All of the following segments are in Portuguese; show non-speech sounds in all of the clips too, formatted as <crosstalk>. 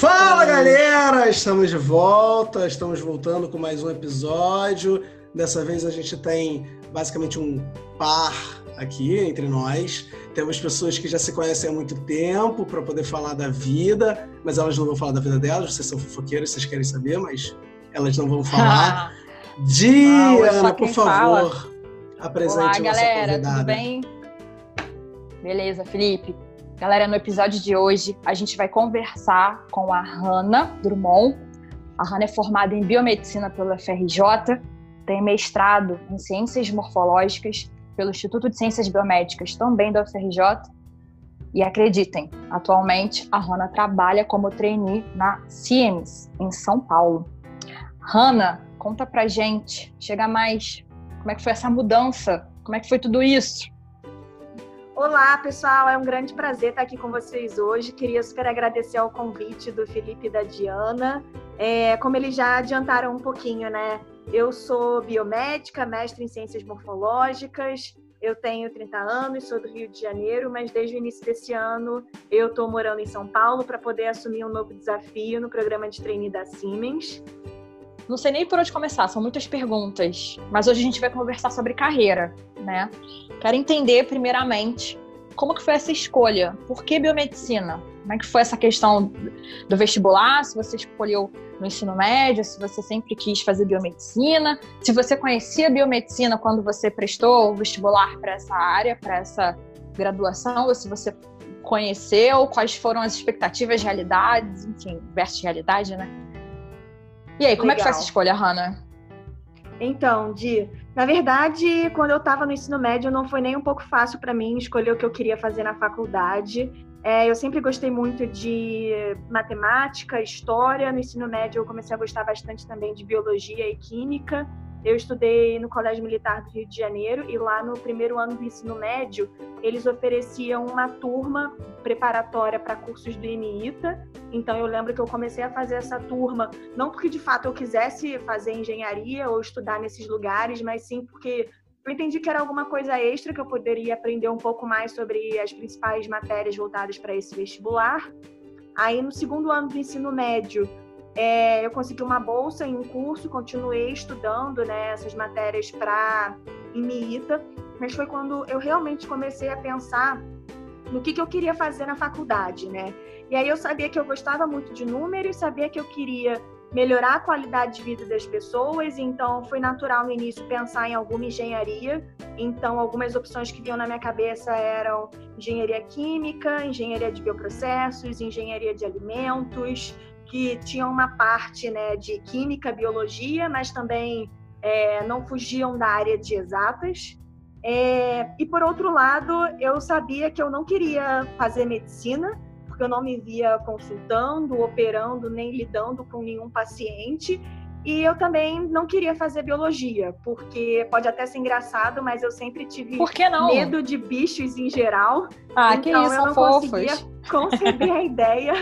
Fala galera, estamos de volta, estamos voltando com mais um episódio. Dessa vez a gente tem basicamente um par aqui entre nós. Temos pessoas que já se conhecem há muito tempo para poder falar da vida, mas elas não vão falar da vida delas. Vocês são fofoqueiras, vocês querem saber, mas elas não vão falar. <laughs> Diana, por favor, fala. apresente Olá, galera, tudo bem? Beleza, Felipe. Galera, no episódio de hoje a gente vai conversar com a Hanna Drummond. A Hanna é formada em biomedicina pela FRJ, tem mestrado em ciências morfológicas pelo Instituto de Ciências Biomédicas, também da UFRJ. E acreditem, atualmente a Hanna trabalha como trainee na Siemens, em São Paulo. Hanna, conta pra gente, chega mais, como é que foi essa mudança? Como é que foi tudo isso? Olá, pessoal, é um grande prazer estar aqui com vocês hoje. Queria super agradecer ao convite do Felipe e da Diana. É, como eles já adiantaram um pouquinho, né? Eu sou biomédica, mestre em ciências morfológicas. Eu tenho 30 anos, sou do Rio de Janeiro, mas desde o início desse ano eu estou morando em São Paulo para poder assumir um novo desafio no programa de treine da Siemens. Não sei nem por onde começar, são muitas perguntas. Mas hoje a gente vai conversar sobre carreira, né? Quero entender, primeiramente, como que foi essa escolha? Por que biomedicina? Como é que foi essa questão do vestibular? Se você escolheu no ensino médio, se você sempre quis fazer biomedicina, se você conhecia biomedicina quando você prestou o vestibular para essa área, para essa graduação, ou se você conheceu, quais foram as expectativas, realidades, enfim, versus realidade, né? E aí, como Legal. é que foi essa escolha, Hannah? Então, Di, na verdade, quando eu estava no ensino médio, não foi nem um pouco fácil para mim escolher o que eu queria fazer na faculdade. É, eu sempre gostei muito de matemática, história. No ensino médio, eu comecei a gostar bastante também de biologia e química. Eu estudei no Colégio Militar do Rio de Janeiro e lá no primeiro ano do ensino médio, eles ofereciam uma turma preparatória para cursos do INITA. Então eu lembro que eu comecei a fazer essa turma, não porque de fato eu quisesse fazer engenharia ou estudar nesses lugares, mas sim porque eu entendi que era alguma coisa extra que eu poderia aprender um pouco mais sobre as principais matérias voltadas para esse vestibular. Aí no segundo ano do ensino médio, é, eu consegui uma bolsa em um curso, continuei estudando né, essas matérias para IMIITA, mas foi quando eu realmente comecei a pensar no que, que eu queria fazer na faculdade, né? E aí eu sabia que eu gostava muito de números, sabia que eu queria melhorar a qualidade de vida das pessoas, então foi natural no início pensar em alguma engenharia. Então, algumas opções que vinham na minha cabeça eram engenharia química, engenharia de bioprocessos, engenharia de alimentos, que tinham uma parte né, de química, biologia, mas também é, não fugiam da área de exatas. É, e por outro lado, eu sabia que eu não queria fazer medicina, porque eu não me via consultando, operando, nem lidando com nenhum paciente. E eu também não queria fazer biologia, porque pode até ser engraçado, mas eu sempre tive medo de bichos em geral. Ah, então que isso, eu não fofos. conseguia conceber a ideia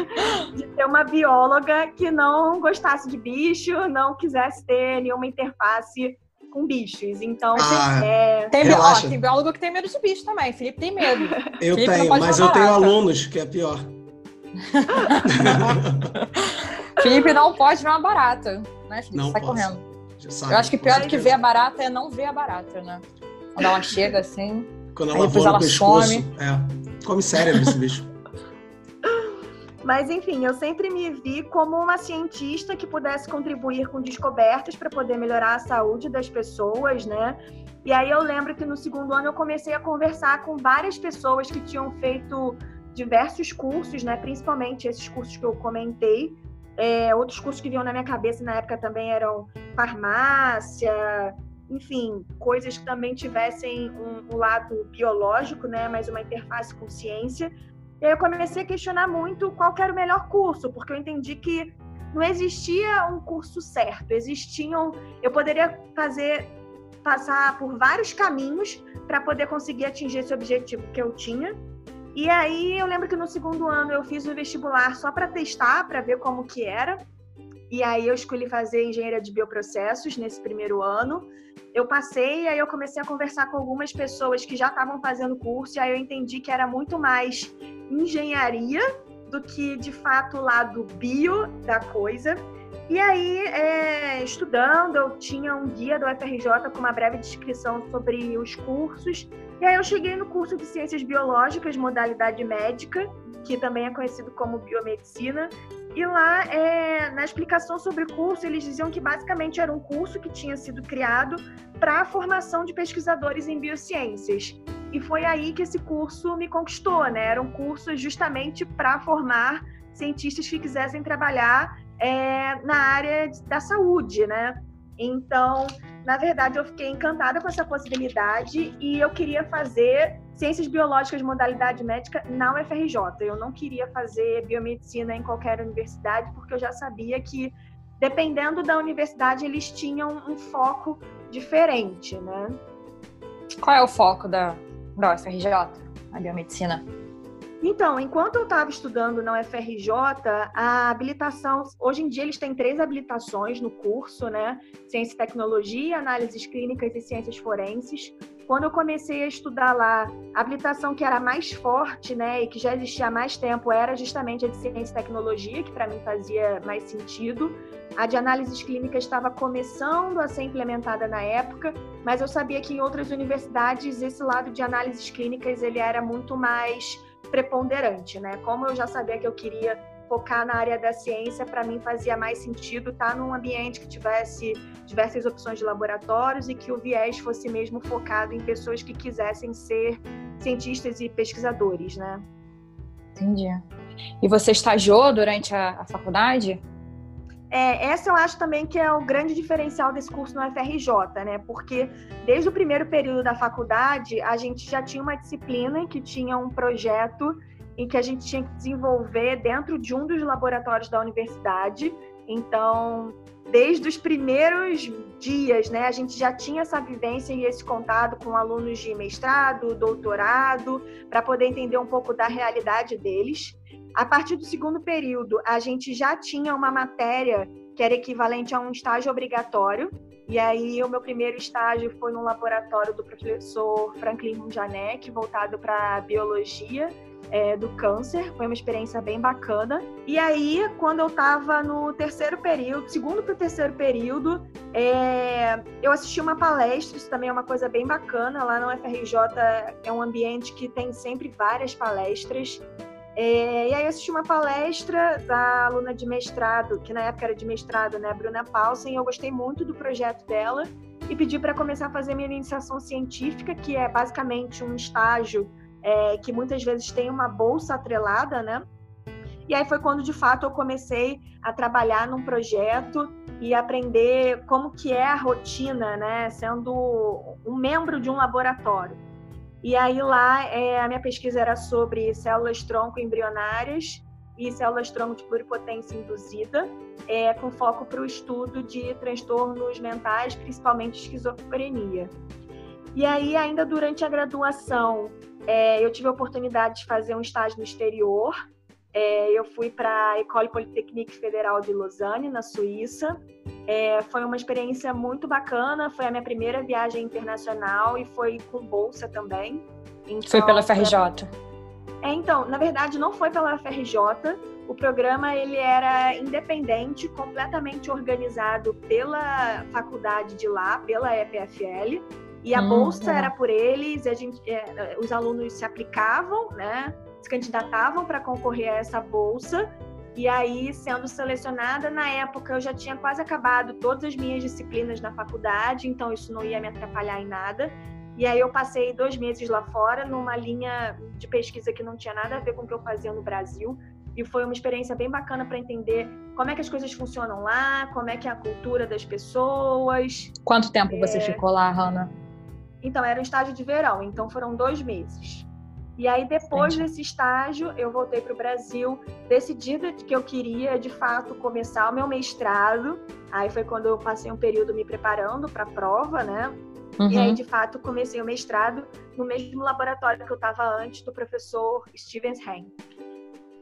de ter uma bióloga que não gostasse de bicho, não quisesse ter nenhuma interface com bichos. Então, ah, é... tem, ó, tem biólogo que tem medo de bicho também. Felipe tem medo. <laughs> Eu Felipe tenho, mas eu tenho alunos, que é pior. <laughs> <laughs> Felipe não pode ver uma barata, né, Felipe? Não Sai posso. correndo. Sabe, eu acho que pior do que ver a barata é não ver a barata, né? Quando ela chega assim. Quando ela voa ela pescoço. Some. É. Come cérebro esse bicho. <laughs> Mas, enfim, eu sempre me vi como uma cientista que pudesse contribuir com descobertas para poder melhorar a saúde das pessoas, né? E aí eu lembro que no segundo ano eu comecei a conversar com várias pessoas que tinham feito diversos cursos, né? Principalmente esses cursos que eu comentei. É, outros cursos que vinham na minha cabeça na época também eram farmácia, enfim, coisas que também tivessem um, um, lado biológico, né, mas uma interface com ciência. E aí eu comecei a questionar muito qual era o melhor curso, porque eu entendi que não existia um curso certo, existiam, eu poderia fazer passar por vários caminhos para poder conseguir atingir esse objetivo que eu tinha. E aí eu lembro que no segundo ano eu fiz o vestibular só para testar, para ver como que era. E aí eu escolhi fazer engenharia de bioprocessos nesse primeiro ano. Eu passei aí eu comecei a conversar com algumas pessoas que já estavam fazendo curso e aí eu entendi que era muito mais engenharia do que de fato o lado bio da coisa. E aí, é, estudando, eu tinha um guia do FRJ com uma breve descrição sobre os cursos. E aí eu cheguei no curso de Ciências Biológicas, modalidade médica, que também é conhecido como biomedicina. E lá, é, na explicação sobre o curso, eles diziam que basicamente era um curso que tinha sido criado para a formação de pesquisadores em biociências. E foi aí que esse curso me conquistou, né? Era um curso justamente para formar cientistas que quisessem trabalhar é, na área da saúde, né? Então, na verdade, eu fiquei encantada com essa possibilidade e eu queria fazer ciências biológicas modalidade médica na UFRJ. Eu não queria fazer biomedicina em qualquer universidade, porque eu já sabia que, dependendo da universidade, eles tinham um foco diferente, né? Qual é o foco da, da UFRJ, a biomedicina? Então, enquanto eu estava estudando na UFRJ, a habilitação, hoje em dia eles têm três habilitações no curso, né? Ciência e Tecnologia, Análises Clínicas e Ciências Forenses. Quando eu comecei a estudar lá, a habilitação que era mais forte, né, e que já existia há mais tempo, era justamente a de Ciência e Tecnologia, que para mim fazia mais sentido. A de Análises Clínicas estava começando a ser implementada na época, mas eu sabia que em outras universidades esse lado de análises clínicas ele era muito mais preponderante, né? Como eu já sabia que eu queria focar na área da ciência, para mim fazia mais sentido estar num ambiente que tivesse diversas opções de laboratórios e que o viés fosse mesmo focado em pessoas que quisessem ser cientistas e pesquisadores, né? Entendi. E você estagiou durante a, a faculdade? É, essa eu acho também que é o grande diferencial desse curso no FRJ, né? Porque desde o primeiro período da faculdade, a gente já tinha uma disciplina que tinha um projeto em que a gente tinha que desenvolver dentro de um dos laboratórios da universidade. Então, desde os primeiros dias, né, a gente já tinha essa vivência e esse contato com alunos de mestrado, doutorado, para poder entender um pouco da realidade deles. A partir do segundo período, a gente já tinha uma matéria que era equivalente a um estágio obrigatório. E aí, o meu primeiro estágio foi no laboratório do professor Franklin Munjanek, voltado para biologia é, do câncer. Foi uma experiência bem bacana. E aí, quando eu estava no terceiro período, segundo para o terceiro período, é, eu assisti uma palestra. Isso também é uma coisa bem bacana. Lá no FRJ é um ambiente que tem sempre várias palestras. É, e aí eu assisti uma palestra da aluna de mestrado, que na época era de mestrado, né, Bruna Paulsen, eu gostei muito do projeto dela e pedi para começar a fazer minha iniciação científica, que é basicamente um estágio é, que muitas vezes tem uma bolsa atrelada, né? E aí foi quando de fato eu comecei a trabalhar num projeto e aprender como que é a rotina, né, sendo um membro de um laboratório. E aí lá é, a minha pesquisa era sobre células tronco embrionárias e células tronco de pluripotência induzida, é, com foco para o estudo de transtornos mentais, principalmente esquizofrenia. E aí, ainda durante a graduação, é, eu tive a oportunidade de fazer um estágio no exterior. É, eu fui para a École Polytechnique Federal de Lausanne, na Suíça, é, foi uma experiência muito bacana, foi a minha primeira viagem internacional e foi com bolsa também. Então, foi pela FRJ? É, então, na verdade não foi pela FRJ, o programa ele era independente, completamente organizado pela faculdade de lá, pela EPFL, e a hum, bolsa era por eles, a gente, é, os alunos se aplicavam, né, se candidatavam para concorrer a essa bolsa, e aí, sendo selecionada, na época eu já tinha quase acabado todas as minhas disciplinas na faculdade, então isso não ia me atrapalhar em nada. E aí eu passei dois meses lá fora, numa linha de pesquisa que não tinha nada a ver com o que eu fazia no Brasil. E foi uma experiência bem bacana para entender como é que as coisas funcionam lá, como é que é a cultura das pessoas. Quanto tempo é... você ficou lá, Hanna? Então, era um estágio de verão, então foram dois meses. E aí, depois Entendi. desse estágio, eu voltei para o Brasil, decidida de que eu queria, de fato, começar o meu mestrado. Aí foi quando eu passei um período me preparando para a prova, né? Uhum. E aí, uhum. de fato, comecei o mestrado no mesmo laboratório que eu estava antes do professor Stevens Hain.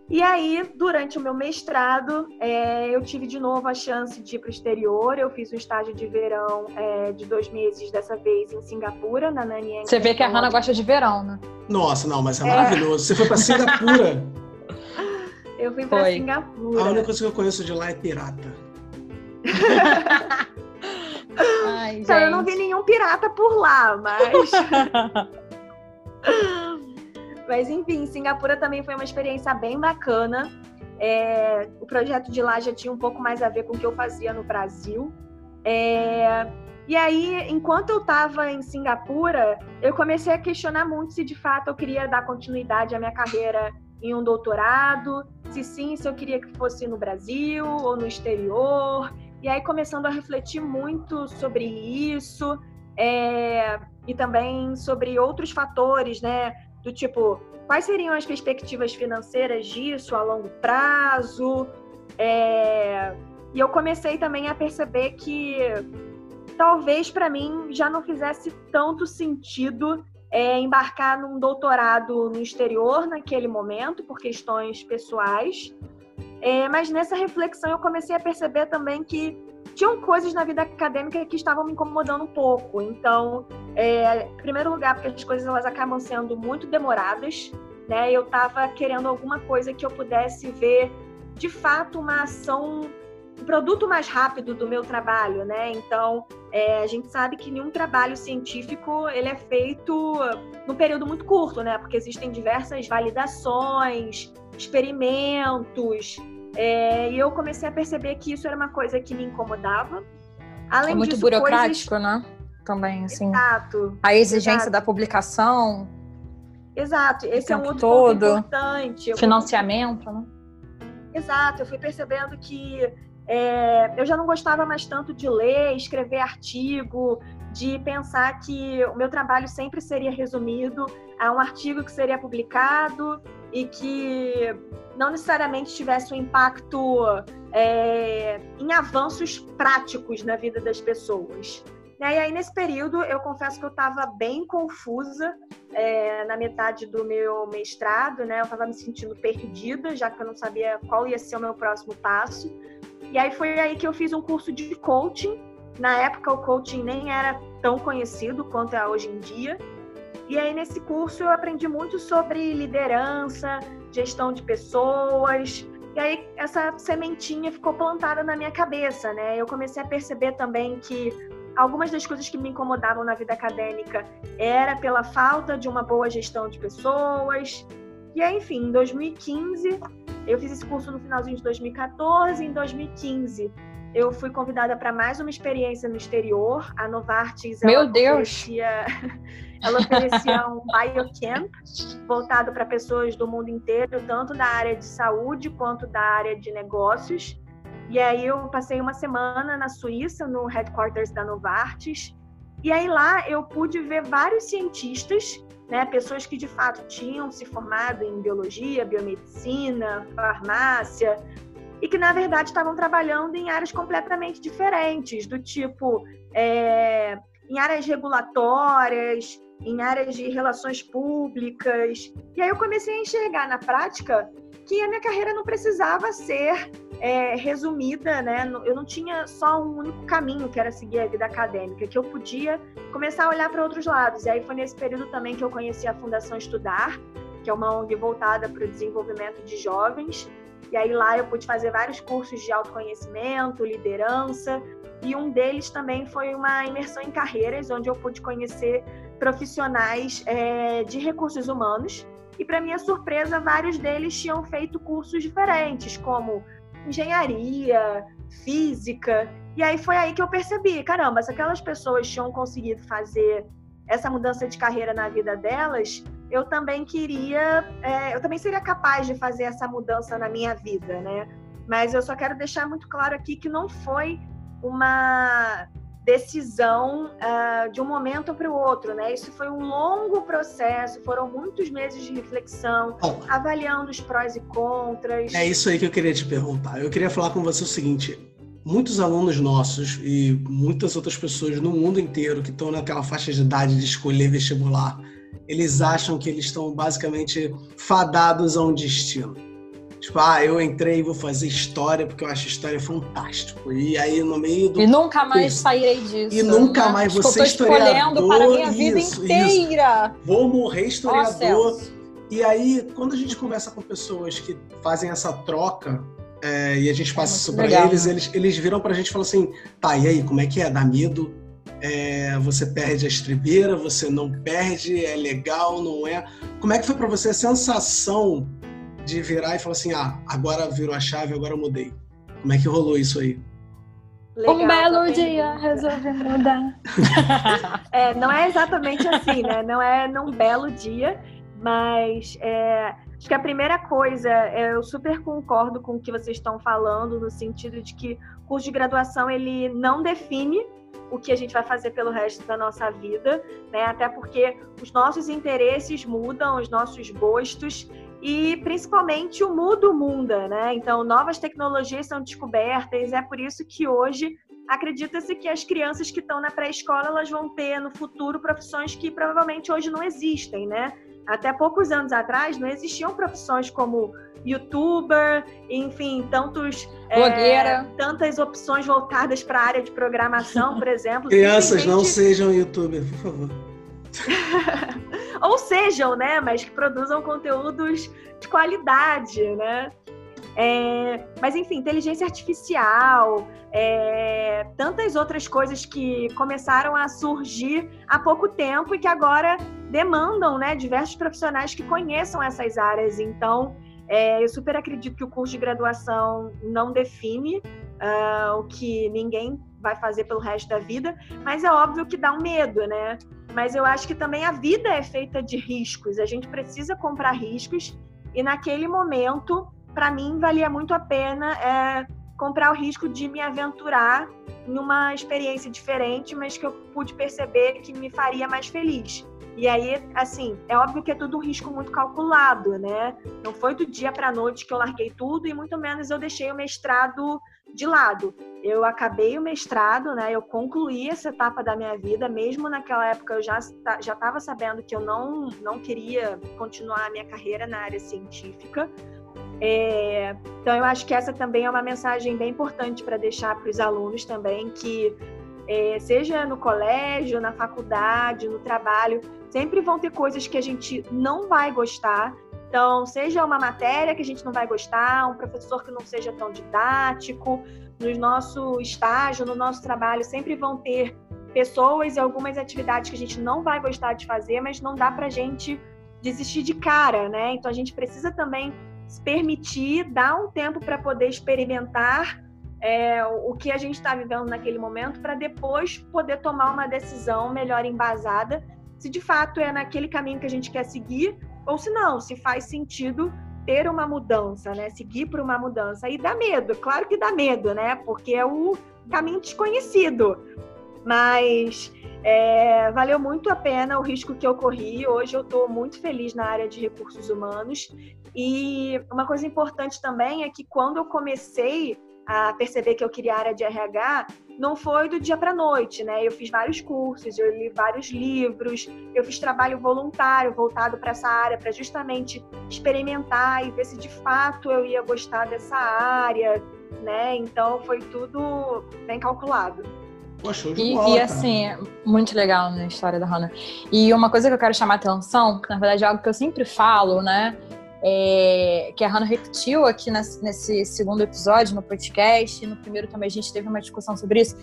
E aí, durante o meu mestrado, é, eu tive de novo a chance de ir para o exterior. Eu fiz um estágio de verão é, de dois meses, dessa vez em Singapura, na Nanyang. Você vê que a Hannah gosta de verão, né? Nossa, não, mas é, é. maravilhoso. Você foi para Singapura? <laughs> Eu fui para Singapura. A única coisa que eu conheço de lá é pirata. <laughs> Ai, então, eu não vi nenhum pirata por lá, mas. <laughs> mas enfim, Singapura também foi uma experiência bem bacana. É, o projeto de lá já tinha um pouco mais a ver com o que eu fazia no Brasil. É, e aí, enquanto eu estava em Singapura, eu comecei a questionar muito se de fato eu queria dar continuidade à minha carreira em um doutorado, se sim, se eu queria que fosse no Brasil ou no exterior. E aí, começando a refletir muito sobre isso é, e também sobre outros fatores, né? Do tipo, quais seriam as perspectivas financeiras disso a longo prazo? É, e eu comecei também a perceber que talvez para mim já não fizesse tanto sentido é, embarcar num doutorado no exterior naquele momento, por questões pessoais. É, mas nessa reflexão eu comecei a perceber também que tinham coisas na vida acadêmica que estavam me incomodando um pouco. Então, é, em primeiro lugar, porque as coisas elas acabam sendo muito demoradas, né? Eu estava querendo alguma coisa que eu pudesse ver de fato uma ação o produto mais rápido do meu trabalho, né? Então, é, a gente sabe que nenhum trabalho científico ele é feito num período muito curto, né? Porque existem diversas validações, experimentos, é, e eu comecei a perceber que isso era uma coisa que me incomodava. Além é muito disso, burocrático, coisas... né? Também, assim. Exato. A exigência exato. da publicação. Exato. Esse é um outro todo. ponto importante. Financiamento, fui... né? Exato. Eu fui percebendo que é, eu já não gostava mais tanto de ler, escrever artigo, de pensar que o meu trabalho sempre seria resumido a um artigo que seria publicado e que não necessariamente tivesse um impacto é, em avanços práticos na vida das pessoas. E aí, nesse período, eu confesso que eu estava bem confusa é, na metade do meu mestrado, né? Eu estava me sentindo perdida, já que eu não sabia qual ia ser o meu próximo passo. E aí foi aí que eu fiz um curso de coaching. Na época o coaching nem era tão conhecido quanto é hoje em dia. E aí nesse curso eu aprendi muito sobre liderança, gestão de pessoas. E aí essa sementinha ficou plantada na minha cabeça, né? Eu comecei a perceber também que algumas das coisas que me incomodavam na vida acadêmica era pela falta de uma boa gestão de pessoas. E aí, enfim, em 2015 eu fiz esse curso no finalzinho de 2014. Em 2015, eu fui convidada para mais uma experiência no exterior. A Novartis. Meu Deus! Oferecia, <laughs> ela oferecia um biocamp voltado para pessoas do mundo inteiro, tanto da área de saúde quanto da área de negócios. E aí eu passei uma semana na Suíça, no headquarters da Novartis. E aí lá eu pude ver vários cientistas né, pessoas que de fato tinham se formado em biologia, biomedicina, farmácia, e que na verdade estavam trabalhando em áreas completamente diferentes, do tipo é, em áreas regulatórias, em áreas de relações públicas. E aí eu comecei a enxergar na prática que a minha carreira não precisava ser é, resumida, né? Eu não tinha só um único caminho que era seguir a vida acadêmica, que eu podia começar a olhar para outros lados. E aí foi nesse período também que eu conheci a Fundação Estudar, que é uma ONG voltada para o desenvolvimento de jovens. E aí lá eu pude fazer vários cursos de autoconhecimento, liderança, e um deles também foi uma imersão em carreiras, onde eu pude conhecer profissionais é, de recursos humanos. E para minha surpresa, vários deles tinham feito cursos diferentes, como engenharia, física. E aí foi aí que eu percebi, caramba, se aquelas pessoas tinham conseguido fazer essa mudança de carreira na vida delas, eu também queria, é, eu também seria capaz de fazer essa mudança na minha vida, né? Mas eu só quero deixar muito claro aqui que não foi uma decisão uh, de um momento para o outro, né? Isso foi um longo processo, foram muitos meses de reflexão, Bom, avaliando os prós e contras. É isso aí que eu queria te perguntar. Eu queria falar com você o seguinte: muitos alunos nossos e muitas outras pessoas no mundo inteiro que estão naquela faixa de idade de escolher vestibular, eles acham que eles estão basicamente fadados a um destino. Tipo, ah, eu entrei e vou fazer história porque eu acho história fantástico. E aí no meio do. E nunca mais sairei disso. E nunca mais tipo, você historiador. escolhendo para a minha vida isso, inteira. Isso. Vou morrer historiador. E aí, quando a gente conversa com pessoas que fazem essa troca é, e a gente passa é isso para eles, né? eles, eles viram para a gente e falam assim: tá, e aí, como é que é? Dá medo? É, você perde a estribeira, você não perde, é legal, não é? Como é que foi para você a sensação de virar e falar assim: ah, agora virou a chave, agora eu mudei? Como é que rolou isso aí? Legal, um belo dia resolvi mudar. <laughs> é, não é exatamente assim, né? Não é num belo dia, mas é, acho que a primeira coisa, é, eu super concordo com o que vocês estão falando, no sentido de que o curso de graduação ele não define o que a gente vai fazer pelo resto da nossa vida, né? Até porque os nossos interesses mudam, os nossos gostos e principalmente o mundo muda, né? Então, novas tecnologias são descobertas, é por isso que hoje acredita-se que as crianças que estão na pré-escola elas vão ter no futuro profissões que provavelmente hoje não existem, né? Até poucos anos atrás não existiam profissões como youtuber, enfim, tantos é, tantas opções voltadas para a área de programação, por exemplo. <laughs> Crianças não sejam youtuber, por favor. <laughs> Ou sejam, né, mas que produzam conteúdos de qualidade, né? É, mas enfim, inteligência artificial, é, tantas outras coisas que começaram a surgir há pouco tempo e que agora demandam né, diversos profissionais que conheçam essas áreas. Então, é, eu super acredito que o curso de graduação não define uh, o que ninguém vai fazer pelo resto da vida, mas é óbvio que dá um medo, né? Mas eu acho que também a vida é feita de riscos. A gente precisa comprar riscos e naquele momento para mim valia muito a pena é, comprar o risco de me aventurar numa experiência diferente, mas que eu pude perceber que me faria mais feliz. E aí, assim, é óbvio que é tudo um risco muito calculado, né? Não foi do dia para noite que eu larguei tudo e muito menos eu deixei o mestrado de lado. Eu acabei o mestrado, né? Eu concluí essa etapa da minha vida, mesmo naquela época eu já já estava sabendo que eu não não queria continuar a minha carreira na área científica, é, então, eu acho que essa também é uma mensagem bem importante para deixar para os alunos também, que é, seja no colégio, na faculdade, no trabalho, sempre vão ter coisas que a gente não vai gostar. Então, seja uma matéria que a gente não vai gostar, um professor que não seja tão didático, no nosso estágio, no nosso trabalho, sempre vão ter pessoas e algumas atividades que a gente não vai gostar de fazer, mas não dá para a gente desistir de cara, né? Então, a gente precisa também se permitir, dar um tempo para poder experimentar é, o que a gente está vivendo naquele momento, para depois poder tomar uma decisão melhor embasada, se de fato é naquele caminho que a gente quer seguir, ou se não, se faz sentido ter uma mudança, né? Seguir por uma mudança. E dá medo, claro que dá medo, né? Porque é o caminho desconhecido. Mas é, valeu muito a pena o risco que eu corri. Hoje eu estou muito feliz na área de recursos humanos e uma coisa importante também é que quando eu comecei a perceber que eu queria área de RH, não foi do dia para noite, né? Eu fiz vários cursos, eu li vários livros, eu fiz trabalho voluntário voltado para essa área, para justamente experimentar e ver se de fato eu ia gostar dessa área, né? Então foi tudo bem calculado. Poxa, e, bola, e assim, muito legal na história da Hannah. E uma coisa que eu quero chamar a atenção, que na verdade é algo que eu sempre falo, né? É, que a Hannah repetiu aqui nesse, segundo episódio no podcast, e no primeiro também a gente teve uma discussão sobre isso,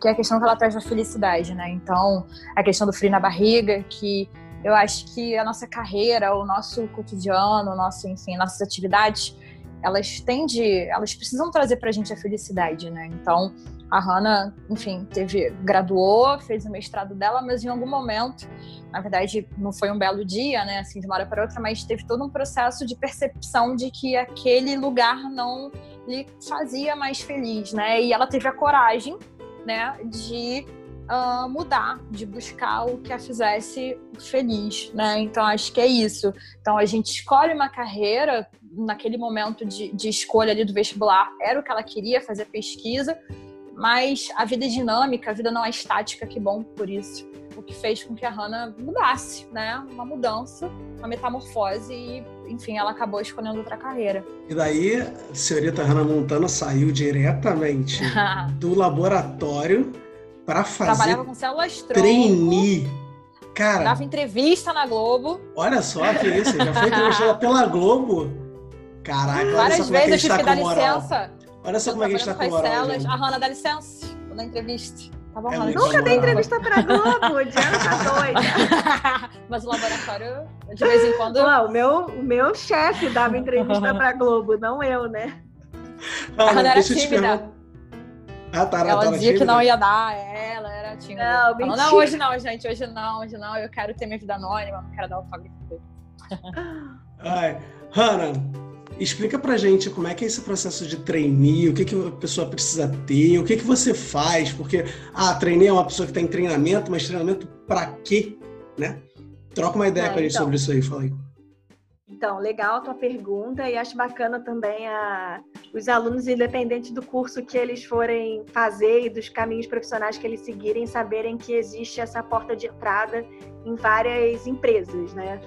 que é a questão que ela traz da felicidade, né? Então, a questão do frio na barriga, que eu acho que a nossa carreira, o nosso cotidiano, o nosso, enfim, nossas atividades, elas tendem, elas precisam trazer pra gente a felicidade, né? Então, a Hannah, enfim, teve, graduou, fez o mestrado dela, mas em algum momento, na verdade, não foi um belo dia, né, assim, de uma hora para outra, mas teve todo um processo de percepção de que aquele lugar não lhe fazia mais feliz, né? E ela teve a coragem, né, de uh, mudar, de buscar o que a fizesse feliz, né? Então acho que é isso. Então a gente escolhe uma carreira naquele momento de, de escolha ali do vestibular, era o que ela queria fazer pesquisa mas a vida é dinâmica, a vida não é estática, que bom por isso. O que fez com que a Hannah mudasse, né? Uma mudança, uma metamorfose e, enfim, ela acabou escolhendo outra carreira. E daí, a senhorita Hannah Montana saiu diretamente <laughs> do laboratório para fazer Trabalhava com células trainee. Cara, dava entrevista na Globo. Olha só que isso, já foi entrevistada pela Globo. Caraca, Várias olha só vezes eu como é que a gente tive que tá dar com moral. licença. Olha só como é que a gente tá com moral. celas. A Hanna, dá licença. Vou dar entrevista. Tá bom, É Hanna? Nunca dei entrevista pra Globo, Diana tá <laughs> doida. <laughs> Mas o laboratório, de vez em quando. Não, o meu, o meu chefe dava entrevista pra Globo, não eu, né? Ah, Hanna era eu tímida. Ah, tá, ela tá, dizia que não ia dar, é, ela era tímida. Não, Falou, não, hoje não, gente, hoje não, hoje não, eu quero ter minha vida anônima, não quero dar autógrafo. Ai, Hanna, explica pra gente como é que é esse processo de trainee, o que, que a pessoa precisa ter, o que, que você faz, porque, ah, trainee é uma pessoa que está em treinamento, mas treinamento pra quê, né? Troca uma ideia É, com a gente então. sobre isso aí, fala aí. Então, legal a tua pergunta e acho bacana também a, os alunos, independente do curso que eles forem fazer e dos caminhos profissionais que eles seguirem, saberem que existe essa porta de entrada em várias empresas, né?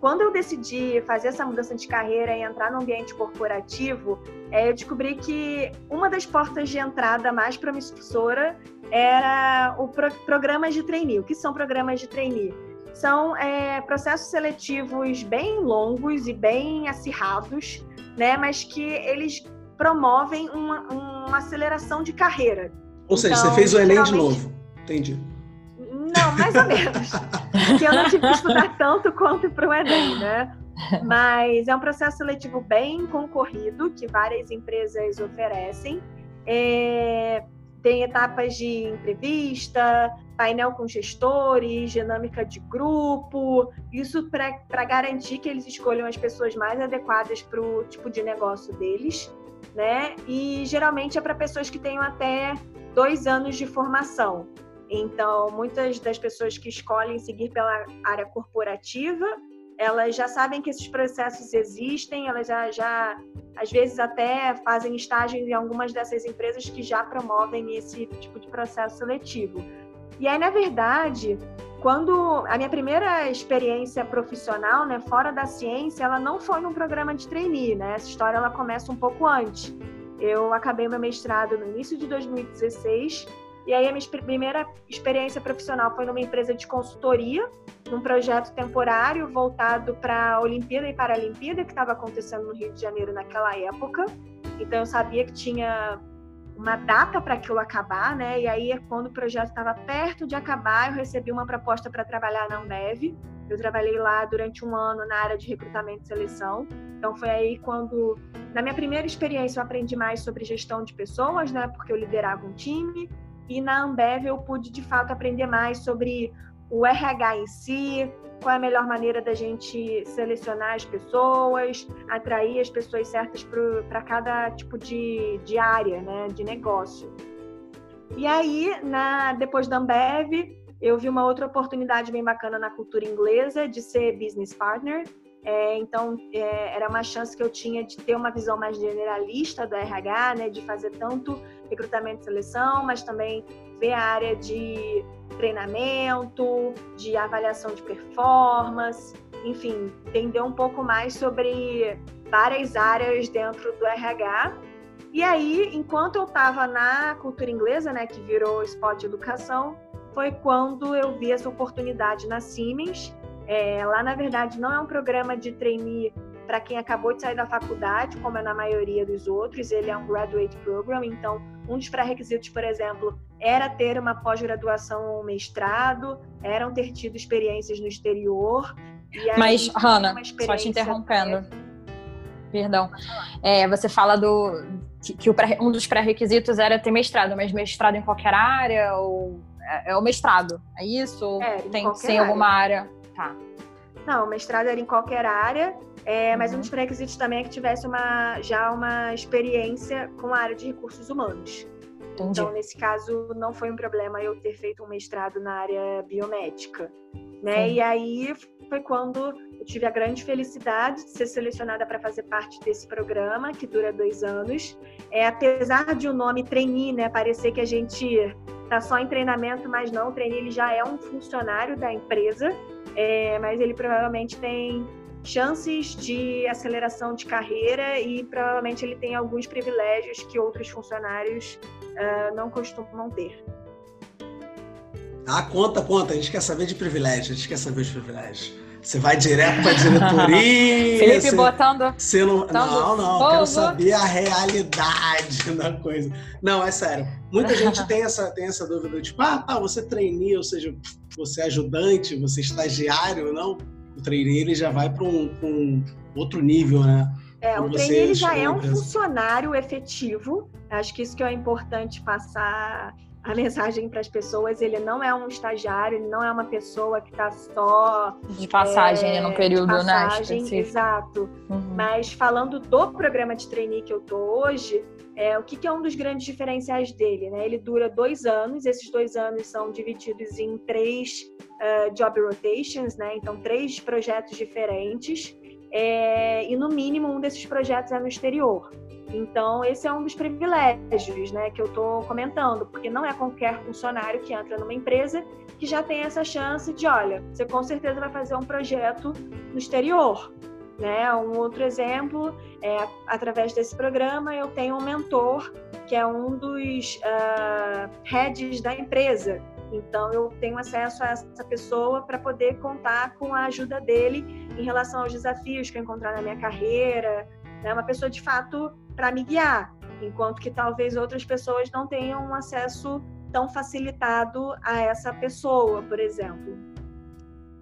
Quando eu decidi fazer essa mudança de carreira e entrar no ambiente corporativo, é, eu descobri que uma das portas de entrada mais promissora era o pro, programas de trainee. O que são programas de trainee? são é, processos seletivos bem longos e bem acirrados, né? Mas que eles promovem uma, uma aceleração de carreira. Ou seja, Então, você fez o Enem de novo. Entendi. Não, mais ou menos. Porque eu não tive que estudar tanto quanto para o Enem, né? Mas é um processo seletivo bem concorrido que várias empresas oferecem. É, tem etapas de entrevista, painel com gestores, dinâmica de grupo, isso para garantir que eles escolham as pessoas mais adequadas para o tipo de negócio deles, né? E geralmente é para pessoas que tenham até dois anos de formação. Então, muitas das pessoas que escolhem seguir pela área corporativa, elas já sabem que esses processos existem, elas já, já às vezes até fazem estágios em algumas dessas empresas que já promovem esse tipo de processo seletivo. E aí, na verdade, quando a minha primeira experiência profissional, né, fora da ciência, ela não foi num programa de trainee, né? Essa história ela começa um pouco antes. Eu acabei meu mestrado no início de 2016 e aí a minha primeira experiência profissional foi numa empresa de consultoria, num projeto temporário voltado para a Olimpíada e Paralimpíada que estava acontecendo no Rio de Janeiro naquela época. Então eu sabia que tinha uma data para aquilo acabar, né? E aí quando o projeto estava perto de acabar, eu recebi uma proposta para trabalhar na Ambev. Eu trabalhei lá durante um ano na área de recrutamento e seleção. Então foi aí quando, na minha primeira experiência, eu aprendi mais sobre gestão de pessoas, né? Porque eu liderava um time. E na Ambev eu pude de fato aprender mais sobre o RH em si, qual é a melhor maneira da gente selecionar as pessoas, atrair as pessoas certas para cada tipo de, de área, né, de negócio. E aí, na, depois da Ambev, eu vi uma outra oportunidade bem bacana na cultura inglesa de ser business partner. É, então, é, era uma chance que eu tinha de ter uma visão mais generalista do RH, né, de fazer tanto recrutamento e seleção, mas também ver a área de treinamento, de avaliação de performance, enfim, entender um pouco mais sobre várias áreas dentro do RH. E aí, enquanto eu estava na cultura inglesa, né, que virou Spot Educação, foi quando eu vi essa oportunidade na Siemens. É, lá, na verdade, não é um programa de trainee para quem acabou de sair da faculdade, como é na maioria dos outros, ele é um graduate program, então um dos pré-requisitos, por exemplo, era ter uma pós-graduação ou um mestrado, eram ter tido experiências no exterior. Aí, Mas, Hanna, só te interrompendo. Perdão. É, você fala do que, que pré- um dos pré-requisitos era ter mestrado, mas mestrado em qualquer área ou é, é o mestrado? É isso? Ou É, em tem sem alguma área? Tá. Não, mestrado era em qualquer área, é, mas Uhum. um dos pré-requisitos também é que tivesse uma, já uma experiência com a área de recursos humanos. Entendi. Então, nesse caso, não foi um problema eu ter feito um mestrado na área biomédica. Né? Sim. E aí foi quando eu tive a grande felicidade de ser selecionada para fazer parte desse programa, que dura dois anos. É, apesar de o nome trainee, né, parecer que a gente está só em treinamento, mas não, o trainee ele já é um funcionário da empresa, é, mas ele provavelmente tem chances de aceleração de carreira e provavelmente ele tem alguns privilégios que outros funcionários ah, não costumam ter. Ah, conta, conta. A gente quer saber de privilégio, a gente quer saber de privilégios. Você vai direto para a diretoria. Felipe você, botando. Você não, não, não. Fogo. Quero saber a realidade <laughs> da coisa. Não, é sério. Muita <laughs> gente tem essa, tem essa dúvida, tipo, ah, tá, você trainee, ou seja, você é ajudante, você é estagiário, não? O trainee ele já vai para um, um, outro nível, né? É, o trainee ele já é um funcionário efetivo. Acho que isso que é importante passar a mensagem para as pessoas, ele não é um estagiário, ele não é uma pessoa que está só de passagem é, num período, de né, passagem, né? Exato. Uhum. Mas falando do programa de trainee que eu tô hoje, é, o que, que, é um dos grandes diferenciais dele? Né? Ele dura dois anos, esses dois anos são divididos em três uh, job rotations, né? Então três projetos diferentes. É, e no mínimo um desses projetos é no exterior. Então, esse é um dos privilégios né, que eu estou comentando, porque não é qualquer funcionário que entra numa empresa que já tem essa chance de, olha, você com certeza vai fazer um projeto no exterior. Né? Um outro exemplo é, através desse programa, eu tenho um mentor que é um dos uh, heads da empresa. Então, eu tenho acesso a essa pessoa para poder contar com a ajuda dele em relação aos desafios que eu encontrar na minha carreira. Né? Uma pessoa, de fato, para me guiar, enquanto que talvez outras pessoas não tenham um acesso tão facilitado a essa pessoa, por exemplo.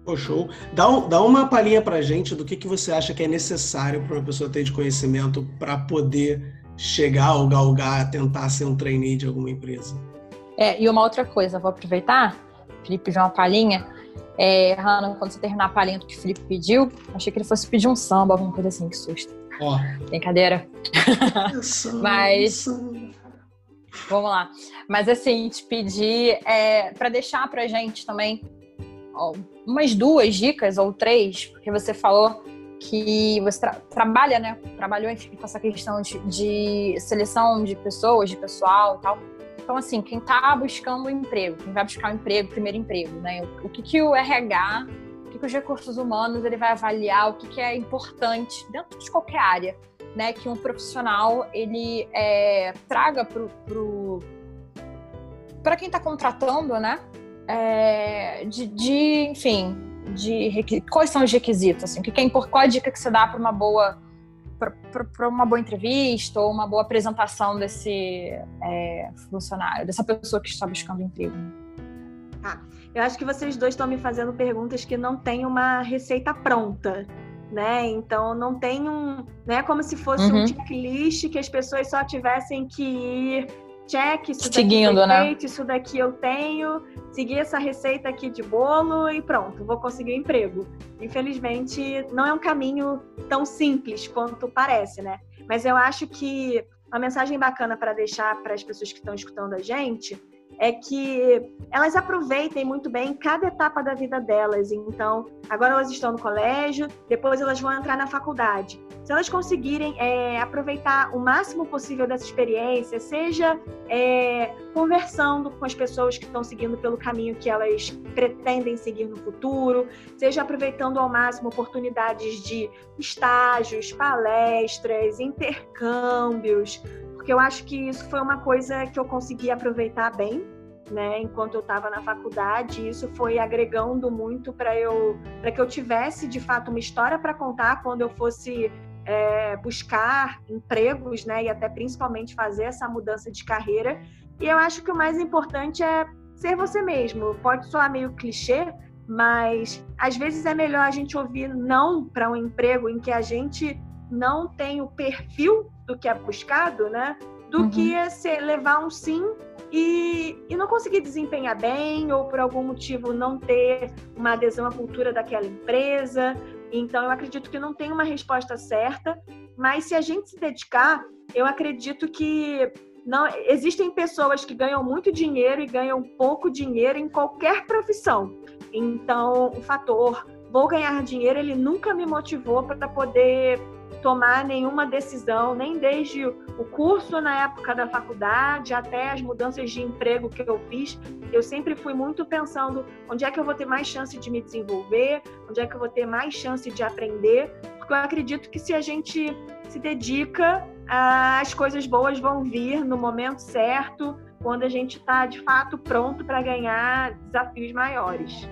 Oh, show. Dá, dá uma palhinha para gente do que, que você acha que é necessário para uma pessoa ter de conhecimento para poder chegar ou galgar, tentar ser um trainee de alguma empresa. É, e uma outra coisa, vou aproveitar, Felipe pediu uma palhinha. É, Hanna, quando você terminar a palhinha do que o Felipe pediu, achei que ele fosse pedir um samba, alguma coisa assim, que susto. Ó. Brincadeira. <laughs> Mas. Vamos lá. Mas assim, te pedir é, para deixar pra gente também ó, umas duas dicas ou três, porque você falou que você tra trabalha, né? Trabalhou, enfim, com essa questão de, de, seleção de pessoas, de pessoal e tal. Então, assim, quem tá buscando emprego, quem vai buscar um emprego, primeiro emprego, né? O, o que, que o RH que, que os recursos humanos ele vai avaliar, o que, que é importante dentro de qualquer área, né? Que um profissional ele é, traga para pro, para quem está contratando, né? É, de, de, enfim, de quais são os requisitos, assim, o que, que é qual a dica que você dá para uma boa para uma boa entrevista ou uma boa apresentação desse é, funcionário, dessa pessoa que está buscando emprego? Ah, eu acho que vocês dois estão me fazendo perguntas que não têm uma receita pronta, né? Então não tem um, né? Como se fosse uhum. um checklist que as pessoas só tivessem que ir check, isso Seguindo, daqui né? feito, isso daqui eu tenho, seguir essa receita aqui de bolo e pronto, vou conseguir um emprego. Infelizmente, não é um caminho tão simples quanto parece, né? Mas eu acho que uma mensagem bacana para deixar para as pessoas que estão escutando a gente é que elas aproveitem muito bem cada etapa da vida delas. Então, agora elas estão no colégio, depois elas vão entrar na faculdade. Se elas conseguirem é, aproveitar o máximo possível dessa experiência, seja é, conversando com as pessoas que estão seguindo pelo caminho que elas pretendem seguir no futuro, seja aproveitando ao máximo oportunidades de estágios, palestras, intercâmbios, porque eu acho que isso foi uma coisa que eu consegui aproveitar bem, né, enquanto eu estava na faculdade, isso foi agregando muito para eu, para que eu tivesse de fato uma história para contar quando eu fosse é, buscar empregos, né, e até principalmente fazer essa mudança de carreira. E eu acho que o mais importante é ser você mesmo. Pode soar meio clichê, mas às vezes é melhor a gente ouvir não para um emprego em que a gente não tem o perfil do que é buscado, né? Do uhum. que ser, levar um sim e, e não conseguir desempenhar bem ou por algum motivo não ter uma adesão à cultura daquela empresa. Então, eu acredito que não tem uma resposta certa, mas se a gente se dedicar, eu acredito que não existem pessoas que ganham muito dinheiro e ganham pouco dinheiro em qualquer profissão. Então, o fator vou ganhar dinheiro, ele nunca me motivou para poder tomar nenhuma decisão, nem desde o curso na época da faculdade até as mudanças de emprego que eu fiz. Eu sempre fui muito pensando onde é que eu vou ter mais chance de me desenvolver, onde é que eu vou ter mais chance de aprender, porque eu acredito que se a gente se dedica, as coisas boas vão vir no momento certo, quando a gente está de fato pronto para ganhar desafios maiores.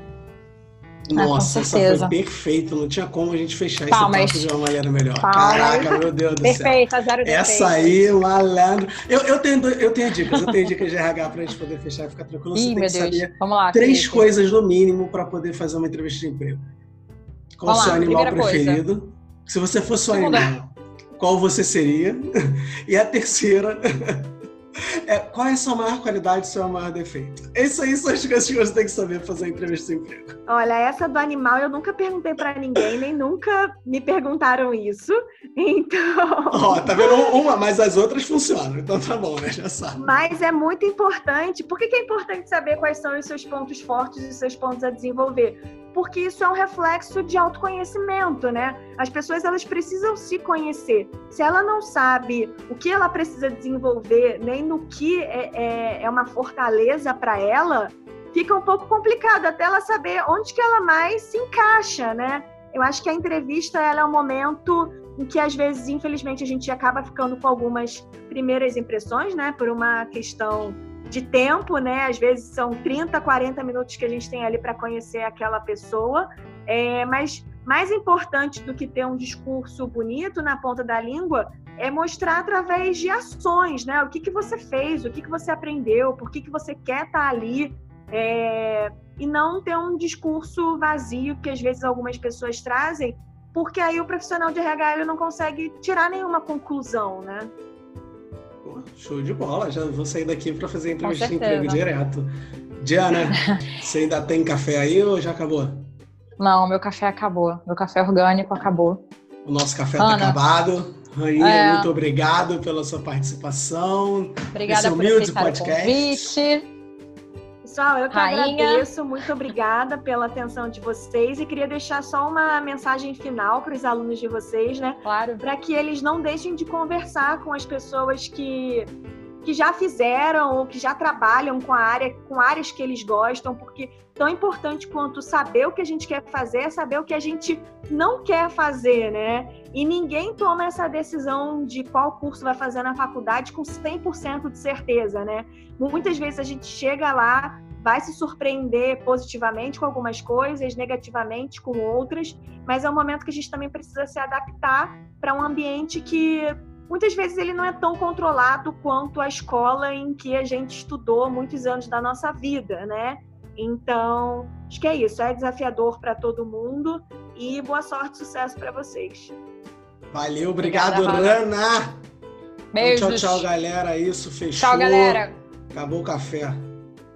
Nossa, essa foi perfeito. Não tinha como a gente fechar Palmas. esse papo de uma maneira melhor. Palmas. Caraca, meu Deus do Perfeito, céu. Zero essa aí, malandro. Eu, eu, tenho, eu tenho dicas, eu tenho dicas de RH pra gente poder fechar e ficar tranquilo. Ih, Você tem que saber Vamos lá, três Felipe. coisas no mínimo para poder fazer uma entrevista de emprego. Qual o seu animal preferido? Coisa. Se você fosse um animal, qual você seria? <laughs> E a terceira. É, qual é a sua maior qualidade e seu maior defeito? Isso aí são as coisas que você tem que saber fazer entrevista de emprego. Olha, essa do animal eu nunca perguntei para ninguém, nem nunca me perguntaram isso. Então. Ó, tá vendo uma, mas as outras funcionam. Então tá bom, né? Já sabe. Mas é muito importante. Por que, que é importante saber quais são os seus pontos fortes e os seus pontos a desenvolver? Porque isso é um reflexo de autoconhecimento, né? As pessoas elas precisam se conhecer. Se ela não sabe o que ela precisa desenvolver, nem no que é, é, é uma fortaleza para ela, fica um pouco complicado até ela saber onde que ela mais se encaixa, né? Eu acho que a entrevista ela é um momento em que às vezes, infelizmente, a gente acaba ficando com algumas primeiras impressões, né? Por uma questão de tempo, né? Às vezes são 30, 40 minutos que a gente tem ali para conhecer aquela pessoa. É, mas mais importante do que ter um discurso bonito na ponta da língua é mostrar através de ações, né? O que, que você fez, o que, que você aprendeu, por que, que você quer estar tá ali. É... E não ter um discurso vazio que às vezes algumas pessoas trazem, porque aí o profissional de RH ele não consegue tirar nenhuma conclusão, né? Show de bola. Já vou sair daqui para fazer entrevista de emprego direto. Diana, <laughs> você ainda tem café aí ou já acabou? Não, meu café acabou. Meu café orgânico acabou. O nosso café está acabado. Rainha, é. muito obrigado pela sua participação. Obrigada por humilde podcast. o convite. Pessoal, eu que Rainha. agradeço, muito obrigada pela atenção de vocês e queria deixar só uma mensagem final para os alunos de vocês, né? Claro. Para que eles não deixem de conversar com as pessoas que que já fizeram ou que já trabalham com a área, com áreas que eles gostam, porque tão importante quanto saber o que a gente quer fazer é saber o que a gente não quer fazer, né? E ninguém toma essa decisão de qual curso vai fazer na faculdade com 100% de certeza, né? Muitas vezes a gente chega lá, vai se surpreender positivamente com algumas coisas, negativamente com outras, mas é um momento que a gente também precisa se adaptar para um ambiente que muitas vezes ele não é tão controlado quanto a escola em que a gente estudou muitos anos da nossa vida, né? Então, acho que é isso, é desafiador para todo mundo e boa sorte, sucesso para vocês. Valeu, obrigado, Obrigada, Rana. Beijo. Então, tchau, tchau, galera. Isso, fechou. Tchau, galera. Acabou o café.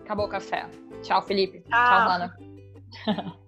Acabou o café. Tchau, Felipe. Tchau, tchau Rana. <laughs>